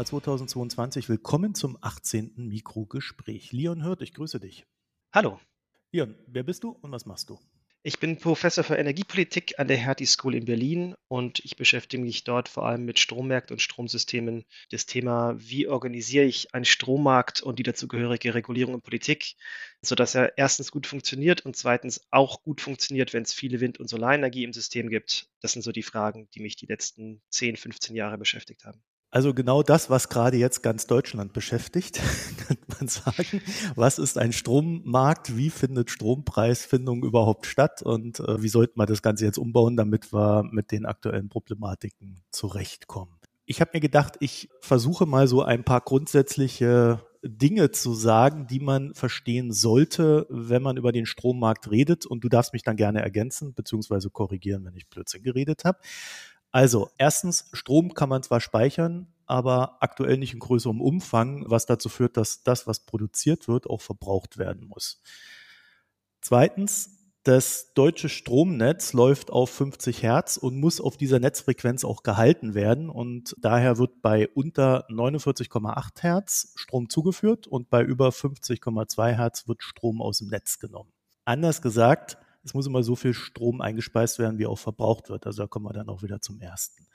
Donnerstag, der 1. September 2022. Willkommen zum 18. Mikrogespräch. Leon Hört, ich grüße dich. Hallo. Leon, wer bist du und was machst du? Ich bin Professor für Energiepolitik an der Hertie School in Berlin und ich beschäftige mich dort vor allem mit Strommärkten und Stromsystemen. Das Thema, wie organisiere ich einen Strommarkt und die dazugehörige Regulierung und Politik, sodass er erstens gut funktioniert und zweitens auch gut funktioniert, wenn es viele Wind- und Solarenergie im System gibt. Das sind so die Fragen, die mich die letzten 10, 15 Jahre beschäftigt haben. Also genau das, was gerade jetzt ganz Deutschland beschäftigt, könnte man sagen. Was ist ein Strommarkt? Wie findet Strompreisfindung überhaupt statt? Und äh, wie sollte man das Ganze jetzt umbauen, damit wir mit den aktuellen Problematiken zurechtkommen? Ich habe mir gedacht, ich versuche mal so ein paar grundsätzliche Dinge zu sagen, die man verstehen sollte, wenn man über den Strommarkt redet. Und du darfst mich dann gerne ergänzen bzw. korrigieren, wenn ich Blödsinn geredet habe. Also, erstens, Strom kann man zwar speichern, aber aktuell nicht in größerem Umfang, was dazu führt, dass das, was produziert wird, auch verbraucht werden muss. Zweitens, das deutsche Stromnetz läuft auf 50 Hertz und muss auf dieser Netzfrequenz auch gehalten werden. Und daher wird bei unter 49,8 Hertz Strom zugeführt und bei über 50,2 Hertz wird Strom aus dem Netz genommen. Anders gesagt, es muss immer so viel Strom eingespeist werden, wie auch verbraucht wird. Also da kommen wir dann auch wieder zum ersten.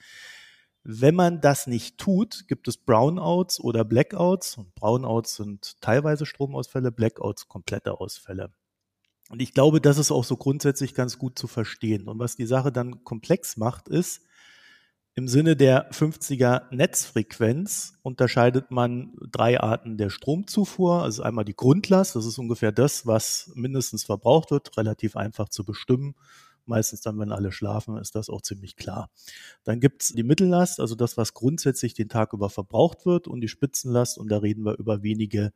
Wenn man das nicht tut, gibt es Brownouts oder Blackouts. Und Brownouts sind teilweise Stromausfälle, Blackouts komplette Ausfälle. Und ich glaube, das ist auch so grundsätzlich ganz gut zu verstehen. Und was die Sache dann komplex macht, ist, im Sinne der 50er Netzfrequenz unterscheidet man drei Arten der Stromzufuhr. Also einmal die Grundlast, das ist ungefähr das, was mindestens verbraucht wird, relativ einfach zu bestimmen. Meistens dann, wenn alle schlafen, ist das auch ziemlich klar. Dann gibt's die Mittellast, also das, was grundsätzlich den Tag über verbraucht wird, und die Spitzenlast, und da reden wir über wenige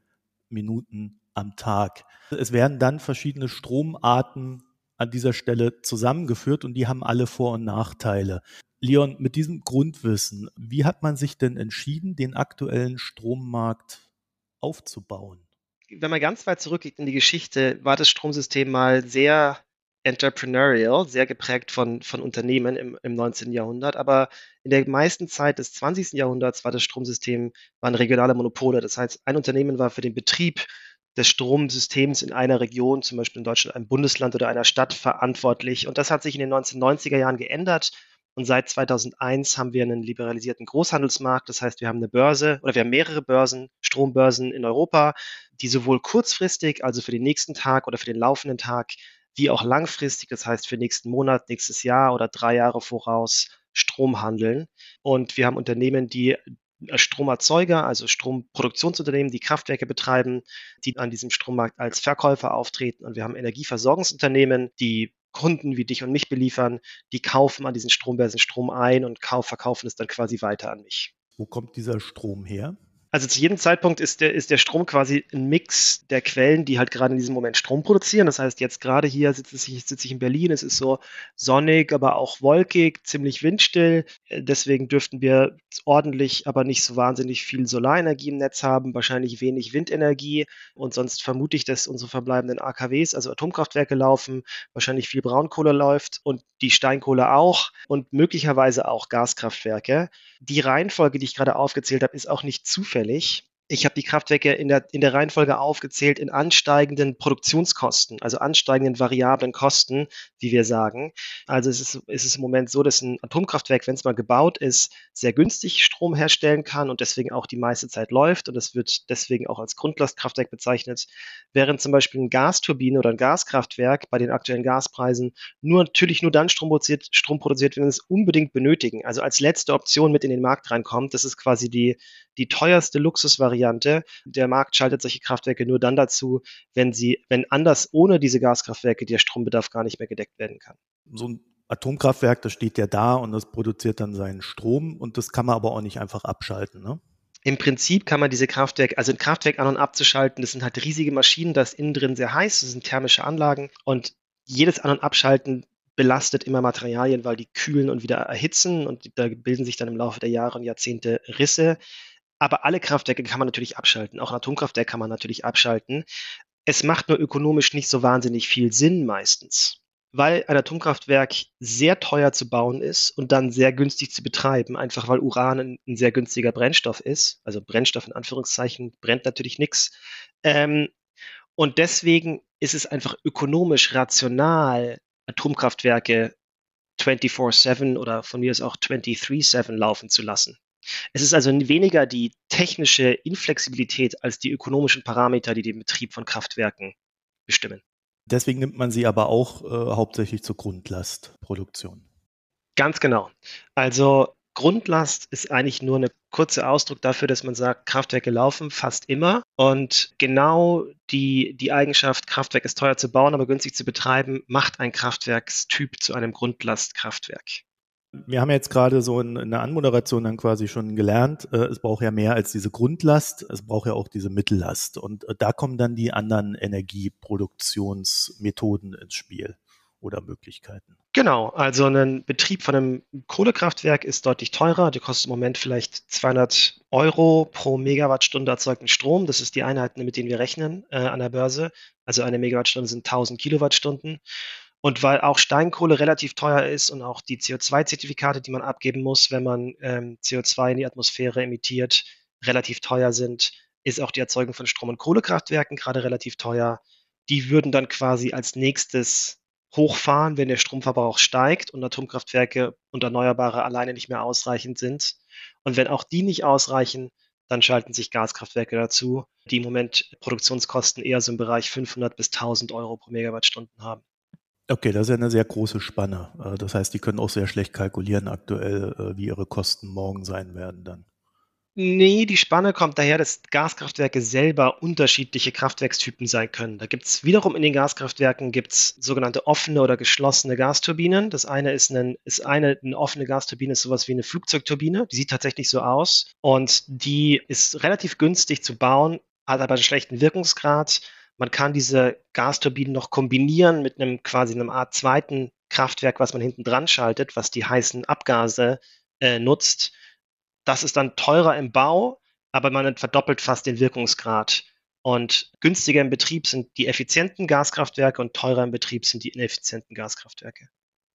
Minuten am Tag. Es werden dann verschiedene Stromarten an dieser Stelle zusammengeführt und die haben alle Vor- und Nachteile. Leon, mit diesem Grundwissen, wie hat man sich denn entschieden, den aktuellen Strommarkt aufzubauen? Wenn man ganz weit zurückgeht in die Geschichte, war das Stromsystem mal sehr entrepreneurial, sehr geprägt von, von Unternehmen im, im 19. Jahrhundert. Aber in der meisten Zeit des 20. Jahrhunderts war das Stromsystem waren regionale Monopole. Das heißt, ein Unternehmen war für den Betrieb des Stromsystems in einer Region, zum Beispiel in Deutschland, einem Bundesland oder einer Stadt verantwortlich. Und das hat sich in den 1990er Jahren geändert. Und seit 2001 haben wir einen liberalisierten Großhandelsmarkt. Das heißt, wir haben eine Börse oder wir haben mehrere Börsen, Strombörsen in Europa, die sowohl kurzfristig, also für den nächsten Tag oder für den laufenden Tag, wie auch langfristig, das heißt für nächsten Monat, nächstes Jahr oder drei Jahre voraus Strom handeln. Und wir haben Unternehmen, die Stromerzeuger, also Stromproduktionsunternehmen, die Kraftwerke betreiben, die an diesem Strommarkt als Verkäufer auftreten. Und wir haben Energieversorgungsunternehmen, die Kunden wie dich und mich beliefern, die kaufen an diesen Strombörsen Strom ein und verkaufen es dann quasi weiter an mich. Wo kommt dieser Strom her? Also zu jedem Zeitpunkt ist der, ist der Strom quasi ein Mix der Quellen, die halt gerade in diesem Moment Strom produzieren. Das heißt, jetzt gerade hier sitze ich, sitze ich in Berlin, es ist so sonnig, aber auch wolkig, ziemlich windstill. Deswegen dürften wir ordentlich, aber nicht so wahnsinnig viel Solarenergie im Netz haben, wahrscheinlich wenig Windenergie. Und sonst vermute ich, dass unsere verbleibenden AKWs, also Atomkraftwerke laufen, wahrscheinlich viel Braunkohle läuft und die Steinkohle auch und möglicherweise auch Gaskraftwerke. Die Reihenfolge, die ich gerade aufgezählt habe, ist auch nicht zufällig zufällig. Ich habe die Kraftwerke in der, in der Reihenfolge aufgezählt in ansteigenden Produktionskosten, also ansteigenden variablen Kosten, wie wir sagen. Also es ist, es ist im Moment so, dass ein Atomkraftwerk, wenn es mal gebaut ist, sehr günstig Strom herstellen kann und deswegen auch die meiste Zeit läuft und es wird deswegen auch als Grundlastkraftwerk bezeichnet, während zum Beispiel eine Gasturbine oder ein Gaskraftwerk bei den aktuellen Gaspreisen nur natürlich nur dann Strom produziert, Strom produziert, wenn es unbedingt benötigen, also als letzte Option mit in den Markt reinkommt. Das ist quasi die, die teuerste Luxusvariante. Der Markt schaltet solche Kraftwerke nur dann dazu, wenn sie, wenn anders ohne diese Gaskraftwerke der Strombedarf gar nicht mehr gedeckt werden kann. So ein Atomkraftwerk, das steht ja da und das produziert dann seinen Strom und das kann man aber auch nicht einfach abschalten, ne? Im Prinzip kann man diese Kraftwerke, also ein Kraftwerk an- und abzuschalten, das sind halt riesige Maschinen, da ist innen drin sehr heiß, das sind thermische Anlagen und jedes An- und Abschalten belastet immer Materialien, weil die kühlen und wieder erhitzen und da bilden sich dann im Laufe der Jahre und Jahrzehnte Risse. Aber alle Kraftwerke kann man natürlich abschalten. Auch ein Atomkraftwerk kann man natürlich abschalten. Es macht nur ökonomisch nicht so wahnsinnig viel Sinn meistens. weil ein Atomkraftwerk sehr teuer zu bauen ist und dann sehr günstig zu betreiben, einfach weil Uran ein, ein sehr günstiger Brennstoff ist. Also Brennstoff in Anführungszeichen brennt natürlich nichts. Ähm, und deswegen ist es einfach ökonomisch rational, Atomkraftwerke 24-7 oder von mir aus auch 23-7 laufen zu lassen. Es ist also weniger die technische Inflexibilität als die ökonomischen Parameter, die den Betrieb von Kraftwerken bestimmen. Deswegen nimmt man sie aber auch äh, hauptsächlich zur Grundlastproduktion. Ganz genau. Also Grundlast ist eigentlich nur ein kurzer Ausdruck dafür, dass man sagt, Kraftwerke laufen fast immer. Und genau die, die Eigenschaft, Kraftwerk ist teuer zu bauen, aber günstig zu betreiben, macht ein Kraftwerkstyp zu einem Grundlastkraftwerk. Wir haben jetzt gerade so in, in der Anmoderation dann quasi schon gelernt, äh, es braucht ja mehr als diese Grundlast, es braucht ja auch diese Mittellast. Und äh, da kommen dann die anderen Energieproduktionsmethoden ins Spiel oder Möglichkeiten. Genau, also ein Betrieb von einem Kohlekraftwerk ist deutlich teurer. Der kostet im Moment vielleicht 200 Euro pro Megawattstunde erzeugten Strom. Das ist die Einheiten, mit denen wir rechnen äh, an der Börse. Also eine Megawattstunde sind 1000 Kilowattstunden. Und weil auch Steinkohle relativ teuer ist und auch die CO2-Zertifikate, die man abgeben muss, wenn man ähm, CO2 in die Atmosphäre emittiert, relativ teuer sind, ist auch die Erzeugung von Strom- und Kohlekraftwerken gerade relativ teuer. Die würden dann quasi als nächstes hochfahren, wenn der Stromverbrauch steigt und Atomkraftwerke und Erneuerbare alleine nicht mehr ausreichend sind. Und wenn auch die nicht ausreichen, dann schalten sich Gaskraftwerke dazu, die im Moment Produktionskosten eher so im Bereich 500 bis 1000 Euro pro Megawattstunden haben. Okay, das ist ja eine sehr große Spanne. Äh, das heißt, die können auch sehr schlecht kalkulieren aktuell, äh, wie ihre Kosten morgen sein werden dann. Nee, die Spanne kommt daher, dass Gaskraftwerke selber unterschiedliche Kraftwerkstypen sein können. Da gibt es wiederum in den Gaskraftwerken gibt's sogenannte offene oder geschlossene Gasturbinen. Das eine ist, ein, ist eine, eine offene Gasturbine, ist sowas wie eine Flugzeugturbine. Die sieht tatsächlich so aus und die ist relativ günstig zu bauen, hat aber einen schlechten Wirkungsgrad man kann diese Gasturbinen noch kombinieren mit einem quasi einem Art zweiten Kraftwerk, was man hinten dran schaltet, was die heißen Abgase äh, nutzt. Das ist dann teurer im Bau, aber man verdoppelt fast den Wirkungsgrad. Und günstiger im Betrieb sind die effizienten Gaskraftwerke und teurer im Betrieb sind die ineffizienten Gaskraftwerke.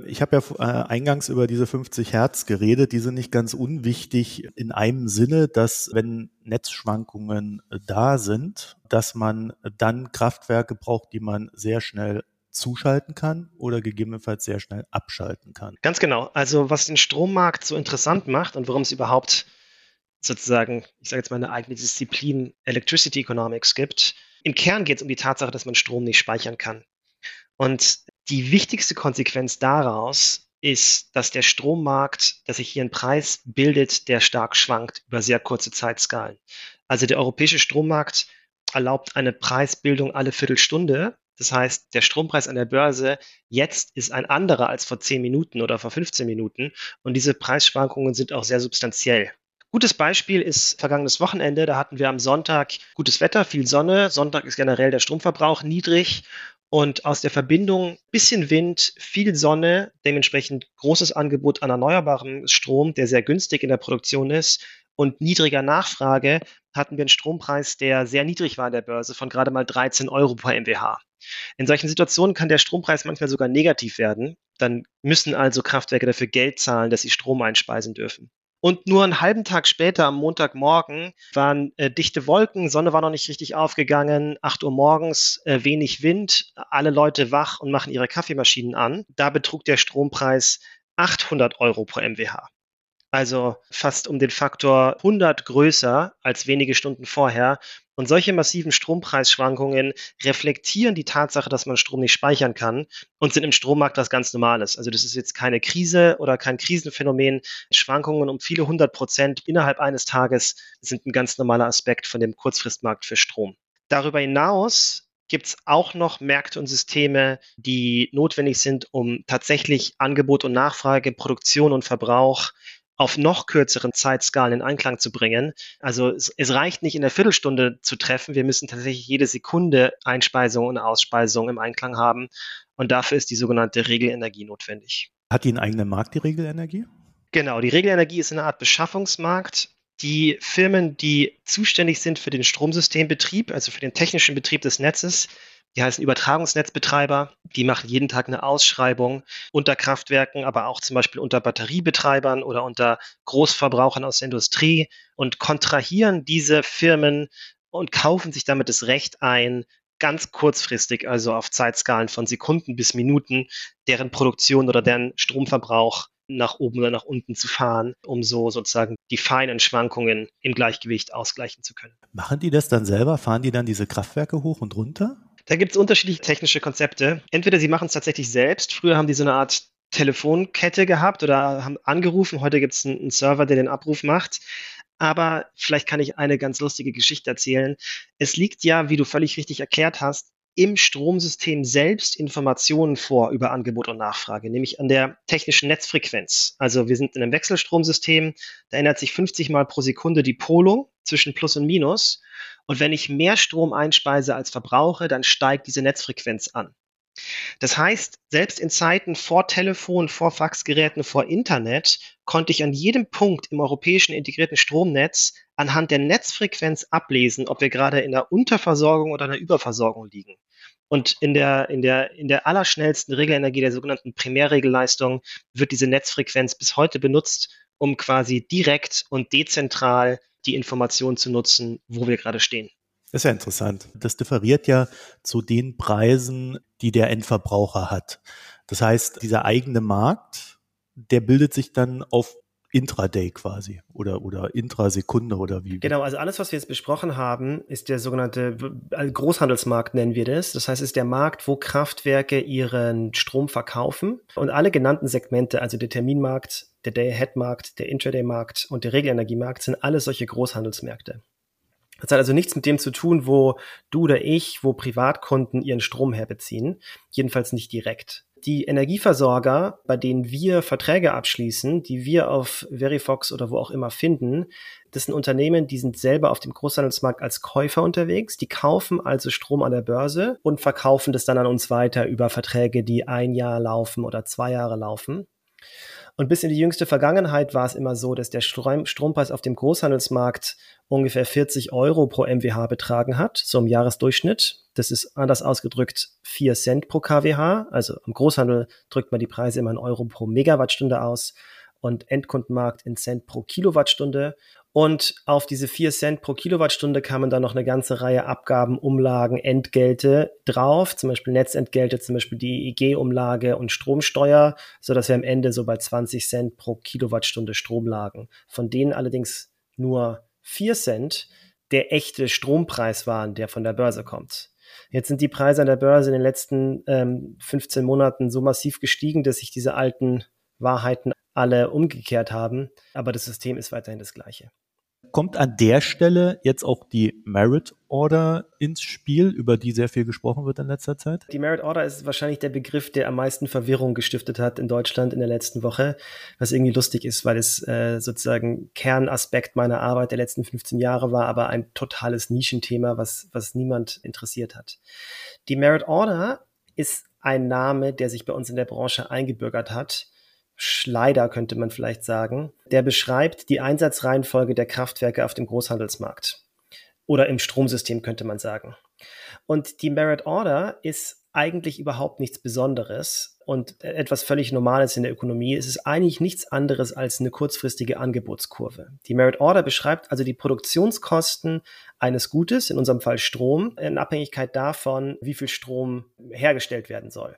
Ich habe ja äh, eingangs über diese 50 Hertz geredet. Die sind nicht ganz unwichtig in einem Sinne, dass wenn Netzschwankungen äh, da sind, dass man dann Kraftwerke braucht, die man sehr schnell zuschalten kann oder gegebenenfalls sehr schnell abschalten kann. Ganz genau. Also was den Strommarkt so interessant macht und warum es überhaupt sozusagen, ich sage jetzt mal eine eigene Disziplin Electricity Economics gibt. Im Kern geht es um die Tatsache, dass man Strom nicht speichern kann. Und die wichtigste Konsequenz daraus ist, dass der Strommarkt, dass sich hier ein Preis bildet, der stark schwankt über sehr kurze Zeitskalen. Also der europäische Strommarkt erlaubt eine Preisbildung alle Viertelstunde. Das heißt, der Strompreis an der Börse jetzt ist ein anderer als vor 10 Minuten oder vor 15 Minuten. Und diese Preisschwankungen sind auch sehr substanziell. Gutes Beispiel ist vergangenes Wochenende. Da hatten wir am Sonntag gutes Wetter, viel Sonne. Sonntag ist generell der Stromverbrauch niedrig und aus der Verbindung bisschen Wind, viel Sonne, dementsprechend großes Angebot an erneuerbarem Strom, der sehr günstig in der Produktion ist und niedriger Nachfrage, hatten wir einen Strompreis, der sehr niedrig war an der Börse, von gerade mal 13 Euro pro MWH. In solchen Situationen kann der Strompreis manchmal sogar negativ werden. Dann müssen also Kraftwerke dafür Geld zahlen, dass sie Strom einspeisen dürfen. Und nur einen halben Tag später, am Montagmorgen, waren äh, dichte Wolken, Sonne war noch nicht richtig aufgegangen, 8 Uhr morgens, äh, wenig Wind, alle Leute wach und machen ihre Kaffeemaschinen an. Da betrug der Strompreis 800 Euro pro MWH also fast um den Faktor 100 größer als wenige Stunden vorher. Und solche massiven Strompreisschwankungen reflektieren die Tatsache, dass man Strom nicht speichern kann und sind im Strommarkt was ganz Normales. Also das ist jetzt keine Krise oder kein Krisenphänomen. Schwankungen um viele hundert Prozent innerhalb eines Tages sind ein ganz normaler Aspekt von dem Kurzfristmarkt für Strom. Darüber hinaus gibt es auch noch Märkte und Systeme, die notwendig sind, um tatsächlich Angebot und Nachfrage, Produktion und Verbrauch auf noch kürzeren Zeitskalen in Einklang zu bringen. Also es, es, reicht nicht in der Viertelstunde zu treffen. Wir müssen tatsächlich jede Sekunde Einspeisung und Ausspeisung im Einklang haben. Und dafür ist die sogenannte Regelenergie notwendig. Hat die einen eigenen Markt, die Regelenergie? Genau, die Regelenergie ist eine Art Beschaffungsmarkt. Die Firmen, die zuständig sind für den Stromsystembetrieb, also für den technischen Betrieb des Netzes, die heißen Übertragungsnetzbetreiber. Die machen jeden Tag eine Ausschreibung unter Kraftwerken, aber auch zum Beispiel unter Batteriebetreibern oder unter Großverbrauchern aus der Industrie und kontrahieren diese Firmen und kaufen sich damit das Recht ein, ganz kurzfristig, also auf Zeitskalen von Sekunden bis Minuten, deren Produktion oder deren Stromverbrauch nach oben oder nach unten zu fahren, um so sozusagen die feinen Schwankungen im Gleichgewicht ausgleichen zu können. Machen die das dann selber? Fahren die dann diese Kraftwerke hoch und runter? Da gibt es unterschiedliche technische Konzepte. Entweder sie machen es tatsächlich selbst. Früher haben die so eine Art Telefonkette gehabt oder haben angerufen. Heute gibt es einen Server, der den Abruf macht. Aber vielleicht kann ich eine ganz lustige Geschichte erzählen. Es liegt ja, wie du völlig richtig erklärt hast, im Stromsystem selbst Informationen vor über Angebot und Nachfrage, nämlich an der technischen Netzfrequenz. Also wir sind in einem Wechselstromsystem, da ändert sich 50 Mal pro Sekunde die Polung zwischen Plus und Minus. Und wenn ich mehr Strom einspeise als verbrauche, dann steigt diese Netzfrequenz an. Das heißt, selbst in Zeiten vor Telefon, vor Faxgeräten, vor Internet konnte ich an jedem Punkt im europäischen integrierten Stromnetz anhand der Netzfrequenz ablesen, ob wir gerade in der Unterversorgung oder einer Überversorgung liegen. Und in der, in der, in der allerschnellsten Regelenergie, der sogenannten Primärregelleistung, wird diese Netzfrequenz bis heute benutzt, um quasi direkt und dezentral die Information zu nutzen, wo wir gerade stehen. Das ist ja interessant. Das differiert ja zu den Preisen, die der Endverbraucher hat. Das heißt, dieser eigene Markt, der bildet sich dann auf Intraday quasi oder, oder Intrasekunde oder wie? Genau, also alles, was wir jetzt besprochen haben, ist der sogenannte Großhandelsmarkt, nennen wir das. Das heißt, es ist der Markt, wo Kraftwerke ihren Strom verkaufen. Und alle genannten Segmente, also der Terminmarkt, der Day-Ahead-Markt, der Intraday-Markt und der Regelenergiemarkt, sind alle solche Großhandelsmärkte. Das hat also nichts mit dem zu tun, wo du oder ich, wo Privatkunden ihren Strom herbeziehen. Jedenfalls nicht direkt die Energieversorger, bei denen wir Verträge abschließen, die wir auf Verifox oder wo auch immer finden, das sind Unternehmen, die sind selber auf dem Großhandelsmarkt als Käufer unterwegs. Die kaufen also Strom an der Börse und verkaufen das dann an uns weiter über Verträge, die ein Jahr laufen oder zwei Jahre laufen. Und bis in die jüngste Vergangenheit war es immer so, dass der Strom, Strompreis auf dem Großhandelsmarkt ungefähr 40 Euro pro MWH betragen hat, so im Jahresdurchschnitt. Das ist anders ausgedrückt 4 Cent pro kWh. Also im Großhandel drückt man die Preise immer in Euro pro Megawattstunde aus und Endkundenmarkt in Cent pro Kilowattstunde. Und auf diese 4 Cent pro Kilowattstunde kamen dann noch eine ganze Reihe Abgaben, Umlagen, Entgelte drauf, zum Beispiel Netzentgelte, zum Beispiel die EEG-Umlage und Stromsteuer, sodass wir am Ende so bei 20 Cent pro Kilowattstunde Strom lagen. Von denen allerdings nur 4 Cent der echte Strompreis waren, der von der Börse kommt. Jetzt sind die Preise an der Börse in den letzten ähm, 15 Monaten so massiv gestiegen, dass sich diese alten Wahrheiten alle umgekehrt haben. Aber das System ist weiterhin das gleiche. Kommt an der Stelle jetzt auch die Merit Order ins Spiel, über die sehr viel gesprochen wird in letzter Zeit? Die Merit Order ist wahrscheinlich der Begriff, der am meisten Verwirrung gestiftet hat in Deutschland in der letzten Woche, was irgendwie lustig ist, weil es äh, sozusagen Kernaspekt meiner Arbeit der letzten 15 Jahre war, aber ein totales Nischenthema, was, was niemand interessiert hat. Die Merit Order ist ein Name, der sich bei uns in der Branche eingebürgert hat Schleider könnte man vielleicht sagen. Der beschreibt die Einsatzreihenfolge der Kraftwerke auf dem Großhandelsmarkt. Oder im Stromsystem könnte man sagen. Und die Merit Order ist eigentlich überhaupt nichts Besonderes und etwas völlig Normales in der Ökonomie. Es ist eigentlich nichts anderes als eine kurzfristige Angebotskurve. Die Merit Order beschreibt also die Produktionskosten eines Gutes, in unserem Fall Strom, in Abhängigkeit davon, wie viel Strom hergestellt werden soll.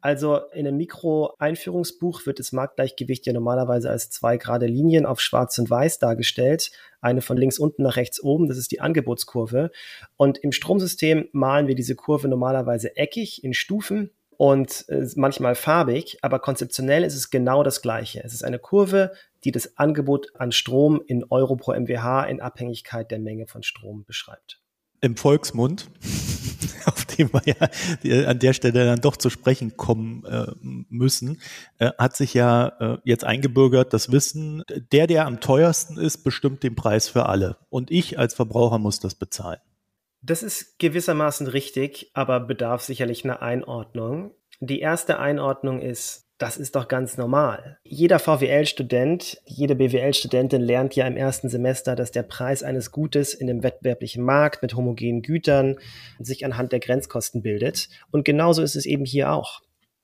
Also in einem Mikro-Einführungsbuch wird das Marktgleichgewicht ja normalerweise als zwei gerade Linien auf Schwarz und Weiß dargestellt. Eine von links unten nach rechts oben, das ist die Angebotskurve. Und im Stromsystem malen wir diese Kurve normalerweise eckig in Stufen und äh, manchmal farbig, aber konzeptionell ist es genau das Gleiche. Es ist eine Kurve, die das Angebot an Strom in Euro pro MWH in Abhängigkeit der Menge von Strom beschreibt. Im Volksmund auf dem wir ja an der Stelle dann doch zu sprechen kommen äh, müssen, äh, hat sich ja äh, jetzt eingebürgert, das Wissen, der, der am teuersten ist, bestimmt den Preis für alle. Und ich als Verbraucher muss das bezahlen. Das ist gewissermaßen richtig, aber bedarf sicherlich einer Einordnung. Die erste Einordnung ist, das ist doch ganz normal. Jeder VWL-Student, jede BWL-Studentin lernt ja im ersten Semester, dass der Preis eines Gutes in einem wettbewerblichen Markt mit homogenen Gütern sich anhand der Grenzkosten bildet. Und genauso ist es eben hier auch.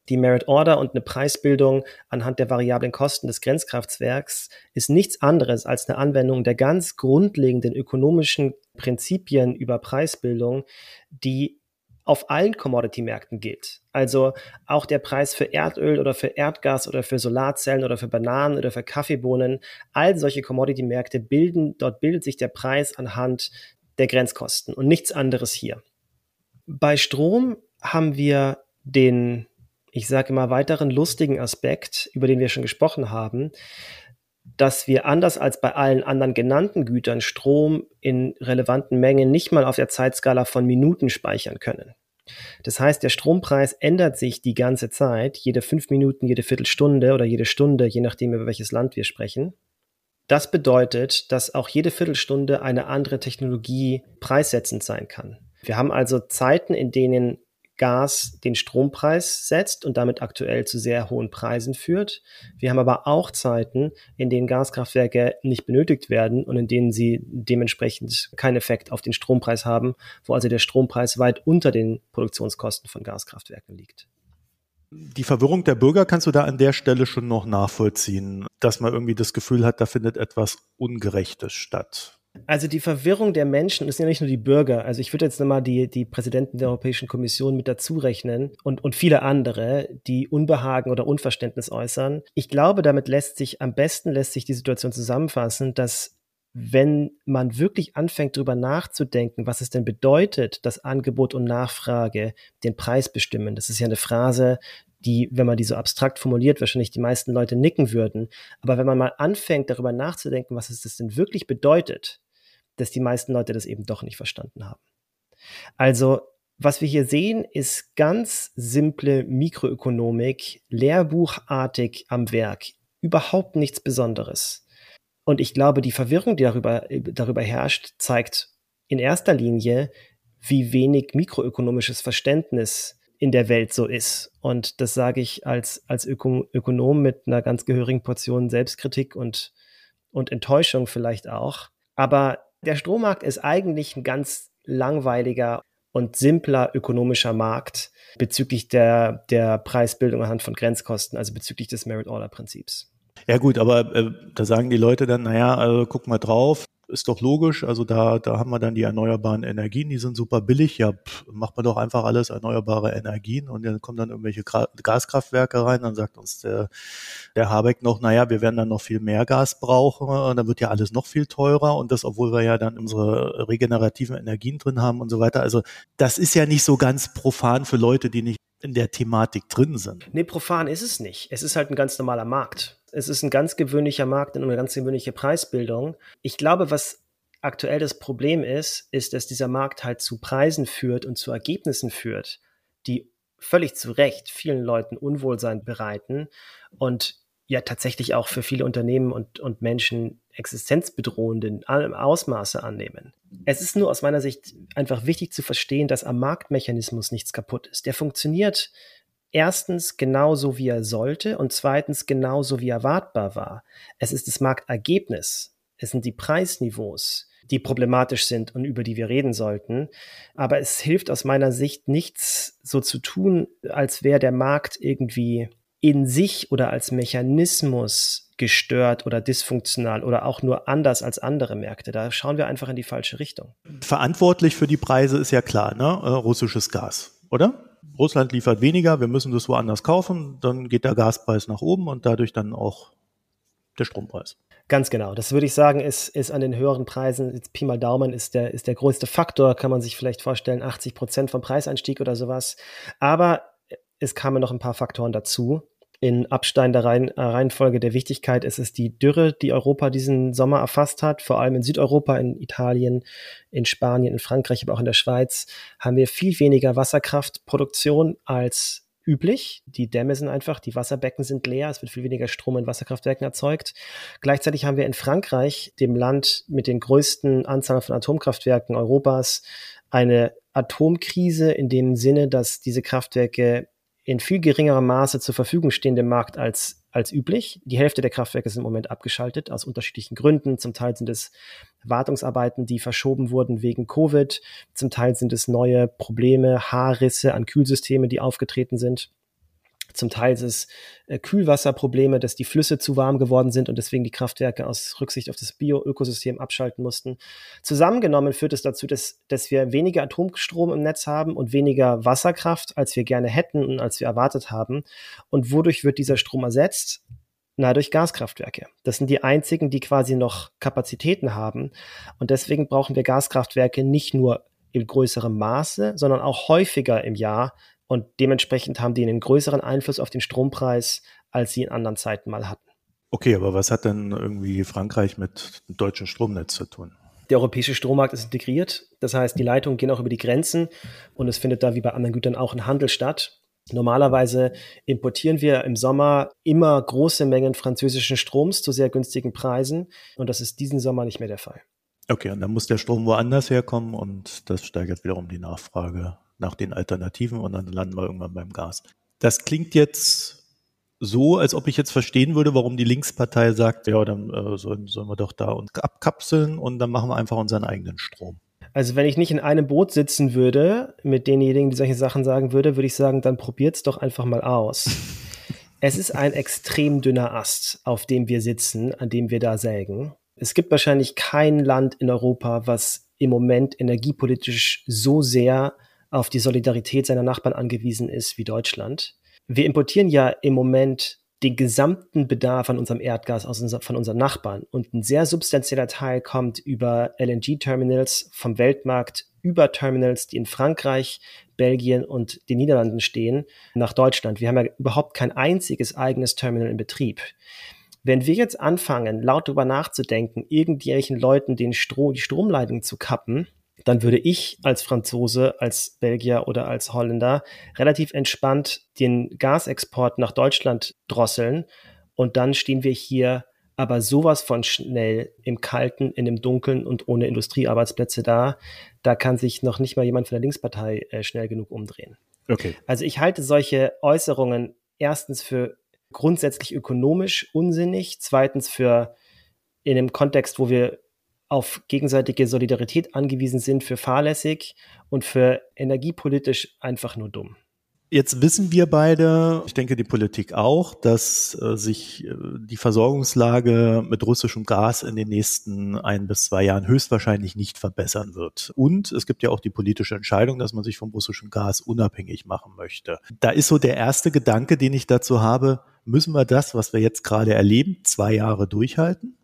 Die Merit Order und eine Preisbildung anhand der variablen Kosten des Grenzkraftwerks ist nichts anderes als eine Anwendung der ganz grundlegenden ökonomischen Prinzipien über Preisbildung, die auf allen Commodity-Märkten gilt. Also auch der Preis für Erdöl oder für Erdgas oder für Solarzellen oder für Bananen oder für Kaffeebohnen, all solche Commodity-Märkte bilden, dort bildet sich der Preis anhand der Grenzkosten und nichts anderes hier. Bei Strom haben wir den, ich sage immer, weiteren lustigen Aspekt, über den wir schon gesprochen haben, dass wir anders als bei allen anderen genannten Gütern Strom in relevanten Mengen nicht mal auf der Zeitskala von Minuten speichern können. Das heißt, der Strompreis ändert sich die ganze Zeit, jede fünf Minuten, jede Viertelstunde oder jede Stunde, je nachdem, über welches Land wir sprechen. Das bedeutet, dass auch jede Viertelstunde eine andere Technologie preissetzend sein kann. Wir haben also Zeiten, in denen Gas den Strompreis setzt und damit aktuell zu sehr hohen Preisen führt. Wir haben aber auch Zeiten, in denen Gaskraftwerke nicht benötigt werden und in denen sie dementsprechend keinen Effekt auf den Strompreis haben, wo also der Strompreis weit unter den Produktionskosten von Gaskraftwerken liegt. Die Verwirrung der Bürger kannst du da an der Stelle schon noch nachvollziehen, dass man irgendwie das Gefühl hat, da findet etwas Ungerechtes statt. Also die Verwirrung der Menschen ist ja nicht nur die Bürger. Also ich würde jetzt nochmal die, die Präsidenten der Europäischen Kommission mit dazu rechnen und, und viele andere, die Unbehagen oder Unverständnis äußern. Ich glaube, damit lässt sich am besten lässt sich die Situation zusammenfassen, dass wenn man wirklich anfängt, darüber nachzudenken, was es denn bedeutet, dass Angebot und Nachfrage den Preis bestimmen. Das ist ja eine Phrase, die, wenn man die so abstrakt formuliert, wahrscheinlich die meisten Leute nicken würden. Aber wenn man mal anfängt, darüber nachzudenken, was es denn wirklich bedeutet, dass die meisten Leute das eben doch nicht verstanden haben. Also, was wir hier sehen, ist ganz simple Mikroökonomik, lehrbuchartig am Werk. Überhaupt nichts Besonderes. Und ich glaube, die Verwirrung, die darüber, darüber herrscht, zeigt in erster Linie, wie wenig mikroökonomisches Verständnis in der Welt so ist. Und das sage ich als, als Öko Ökonom mit einer ganz gehörigen Portion Selbstkritik und, und Enttäuschung vielleicht auch. Aber der Strommarkt ist eigentlich ein ganz langweiliger und simpler ökonomischer Markt bezüglich der, der Preisbildung anhand von Grenzkosten, also bezüglich des Merit-Order-Prinzips. Ja gut, aber äh, da sagen die Leute dann, naja, also guck mal drauf, ist doch logisch. Also da, da haben wir dann die erneuerbaren Energien, die sind super billig. Ja, pff, macht man doch einfach alles erneuerbare Energien und dann kommen dann irgendwelche Gaskraftwerke rein. Dann sagt uns der, der Habeck noch, naja, wir werden dann noch viel mehr Gas brauchen und dann wird ja alles noch viel teurer und das, obwohl wir ja dann unsere regenerativen Energien drin haben und so weiter. Also das ist ja nicht so ganz profan für Leute, die nicht in der Thematik drin sind. Nee, profan ist es nicht. Es ist halt ein ganz normaler Markt. Es ist ein ganz gewöhnlicher Markt und eine ganz gewöhnliche Preisbildung. Ich glaube, was aktuell das Problem ist, ist, dass dieser Markt halt zu Preisen führt und zu Ergebnissen führt, die völlig zu Recht vielen Leuten Unwohlsein bereiten und ja tatsächlich auch für viele Unternehmen und, und Menschen existenzbedrohenden Ausmaße annehmen. Es ist nur aus meiner Sicht einfach wichtig zu verstehen, dass am Marktmechanismus nichts kaputt ist. Der funktioniert erstens genauso, wie er sollte und zweitens genauso, wie erwartbar war. Es ist das Marktergebnis. Es sind die Preisniveaus, die problematisch sind und über die wir reden sollten. Aber es hilft aus meiner Sicht nichts, so zu tun, als wäre der Markt irgendwie in sich oder als Mechanismus gestört oder dysfunktional oder auch nur anders als andere Märkte. Da schauen wir einfach in die falsche Richtung. Verantwortlich für die Preise ist ja klar, ne? Äh, russisches Gas, oder? Russland liefert weniger, wir müssen das woanders kaufen, dann geht der Gaspreis nach oben und dadurch dann auch der Strompreis. Ganz genau. Das würde ich sagen, ist, ist an den höheren Preisen, jetzt Pi mal Daumen, ist der, ist der größte Faktor, kann man sich vielleicht vorstellen, 80 Prozent vom Preiseinstieg oder sowas. Aber es kamen noch ein paar Faktoren dazu in absteigender Reihen, äh, Reihenfolge der Wichtigkeit ist es die Dürre, die Europa diesen Sommer erfasst hat. Vor allem in Südeuropa, in Italien, in Spanien, in Frankreich, aber auch in der Schweiz haben wir viel weniger Wasserkraftproduktion als üblich. Die Dämme sind einfach, die Wasserbecken sind leer, es wird viel weniger Strom in Wasserkraftwerken erzeugt. Gleichzeitig haben wir in Frankreich, dem Land mit den größten Anzahl von Atomkraftwerken Europas, eine Atomkrise in dem Sinne, dass diese Kraftwerke in viel geringerem Maße zur Verfügung stehende Markt als, als üblich. Die Hälfte der Kraftwerke sind im Moment abgeschaltet, aus unterschiedlichen Gründen. Zum Teil sind es Wartungsarbeiten, die verschoben wurden wegen Covid. Zum Teil sind es neue Probleme, Haarrisse an Kühlsystemen, die aufgetreten sind. Zum Teil sind es äh, Kühlwasserprobleme, dass die Flüsse zu warm geworden sind und deswegen die Kraftwerke aus Rücksicht auf das Bioökosystem abschalten mussten. Zusammengenommen führt es dazu, dass, dass wir weniger Atomstrom im Netz haben und weniger Wasserkraft, als wir gerne hätten und als wir erwartet haben. Und wodurch wird dieser Strom ersetzt? Na, durch Gaskraftwerke. Das sind die einzigen, die quasi noch Kapazitäten haben. Und deswegen brauchen wir Gaskraftwerke nicht nur in größerem Maße, sondern auch häufiger im Jahr, und dementsprechend haben die einen größeren Einfluss auf den Strompreis, als sie in anderen Zeiten mal hatten. Okay, aber was hat denn irgendwie Frankreich mit dem deutschen Stromnetz zu tun? Der europäische Strommarkt ist integriert. Das heißt, die Leitungen gehen auch über die Grenzen und es findet da wie bei anderen Gütern auch ein Handel statt. Normalerweise importieren wir im Sommer immer große Mengen französischen Stroms zu sehr günstigen Preisen und das ist diesen Sommer nicht mehr der Fall. Okay, und dann muss der Strom woanders herkommen und das steigert wiederum die Nachfrage nach den Alternativen und dann landen wir irgendwann beim Gas. Das klingt jetzt so, als ob ich jetzt verstehen würde, warum die Linkspartei sagt, ja, dann äh, sollen, sollen wir doch da uns abkapseln und dann machen wir einfach unseren eigenen Strom. Also wenn ich nicht in einem Boot sitzen würde mit denjenigen, die solche Sachen sagen würde, würde ich sagen, dann probiert's doch einfach mal aus. es ist ein extrem dünner Ast, auf dem wir sitzen, an dem wir da sägen. Es gibt wahrscheinlich kein Land in Europa, was im Moment energiepolitisch so sehr auf die Solidarität seiner Nachbarn angewiesen ist wie Deutschland. Wir importieren ja im Moment den gesamten Bedarf an unserem Erdgas aus unser, von unseren Nachbarn und ein sehr substanzieller Teil kommt über LNG-Terminals vom Weltmarkt über Terminals, die in Frankreich, Belgien und den Niederlanden stehen, nach Deutschland. Wir haben ja überhaupt kein einziges eigenes Terminal in Betrieb. Wenn wir jetzt anfangen, laut darüber nachzudenken, irgendwelchen Leuten den Strom, die Stromleitung zu kappen, dann würde ich als Franzose, als Belgier oder als Holländer relativ entspannt den Gasexport nach Deutschland drosseln und dann stehen wir hier aber sowas von schnell im Kalten, in dem Dunkeln und ohne Industriearbeitsplätze da. Da kann sich noch nicht mal jemand von der Linkspartei äh, schnell genug umdrehen. Okay. Also ich halte solche Äußerungen erstens für grundsätzlich ökonomisch unsinnig, zweitens für in einem Kontext, wo wir auf gegenseitige Solidarität angewiesen sind, für fahrlässig und für energiepolitisch einfach nur dumm. Jetzt wissen wir beide, ich denke die Politik auch, dass äh, sich äh, die Versorgungslage mit russischem Gas in den nächsten ein bis zwei Jahren höchstwahrscheinlich nicht verbessern wird. Und es gibt ja auch die politische Entscheidung, dass man sich vom russischen Gas unabhängig machen möchte. Da ist so der erste Gedanke, den ich dazu habe, müssen wir das, was wir jetzt gerade erleben, zwei Jahre durchhalten?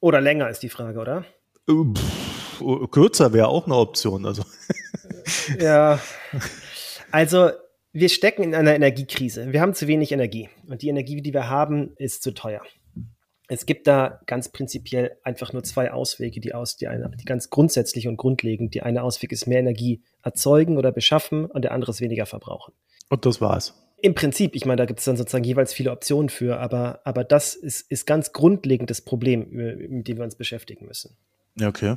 Oder länger ist die Frage, oder? Äh, pff, kürzer wäre auch eine Option. Also. ja. Also, wir stecken in einer Energiekrise. Wir haben zu wenig Energie. Und die Energie, die wir haben, ist zu teuer. Es gibt da ganz prinzipiell einfach nur zwei Auswege, die aus, die eine, die ganz grundsätzlich und grundlegend. Die eine Ausweg ist mehr Energie erzeugen oder beschaffen und der andere ist weniger verbrauchen. Und das war's. Im Prinzip, ich meine, da gibt es dann sozusagen jeweils viele Optionen für, aber, aber das ist, ist ganz grundlegend das Problem, mit dem wir uns beschäftigen müssen. Okay.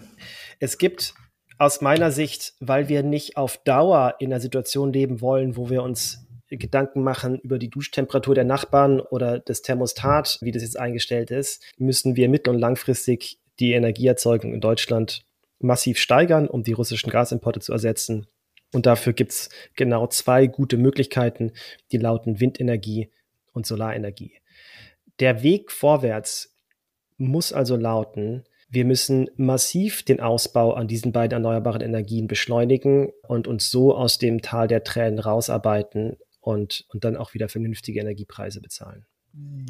Es gibt aus meiner Sicht, weil wir nicht auf Dauer in einer Situation leben wollen, wo wir uns Gedanken machen über die Duschtemperatur der Nachbarn oder das Thermostat, wie das jetzt eingestellt ist, müssen wir mittel- und langfristig die Energieerzeugung in Deutschland massiv steigern, um die russischen Gasimporte zu ersetzen. Und dafür gibt's genau zwei gute Möglichkeiten, die lauten Windenergie und Solarenergie. Der Weg vorwärts muss also lauten, wir müssen massiv den Ausbau an diesen beiden erneuerbaren Energien beschleunigen und uns so aus dem Tal der Tränen rausarbeiten und, und dann auch wieder vernünftige Energiepreise bezahlen.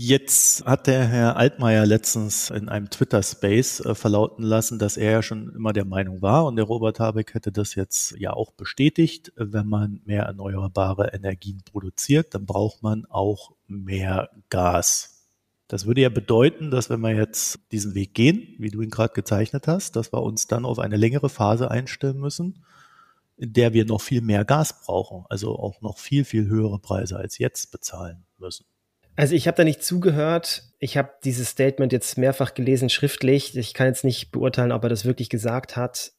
Jetzt hat der Herr Altmaier letztens in einem Twitter-Space äh, verlauten lassen, dass er ja schon immer der Meinung war und der Robert Habeck hätte das jetzt ja auch bestätigt, wenn man mehr erneuerbare Energien produziert, dann braucht man auch mehr Gas. Das würde ja bedeuten, dass wenn wir jetzt diesen Weg gehen, wie du ihn gerade gezeichnet hast, dass wir uns dann auf eine längere Phase einstellen müssen, in der wir noch viel mehr Gas brauchen, also auch noch viel, viel höhere Preise als jetzt bezahlen müssen. Also ich habe da nicht zugehört. Ich habe dieses Statement jetzt mehrfach gelesen schriftlich. Ich kann jetzt nicht beurteilen, ob er das wirklich gesagt hat.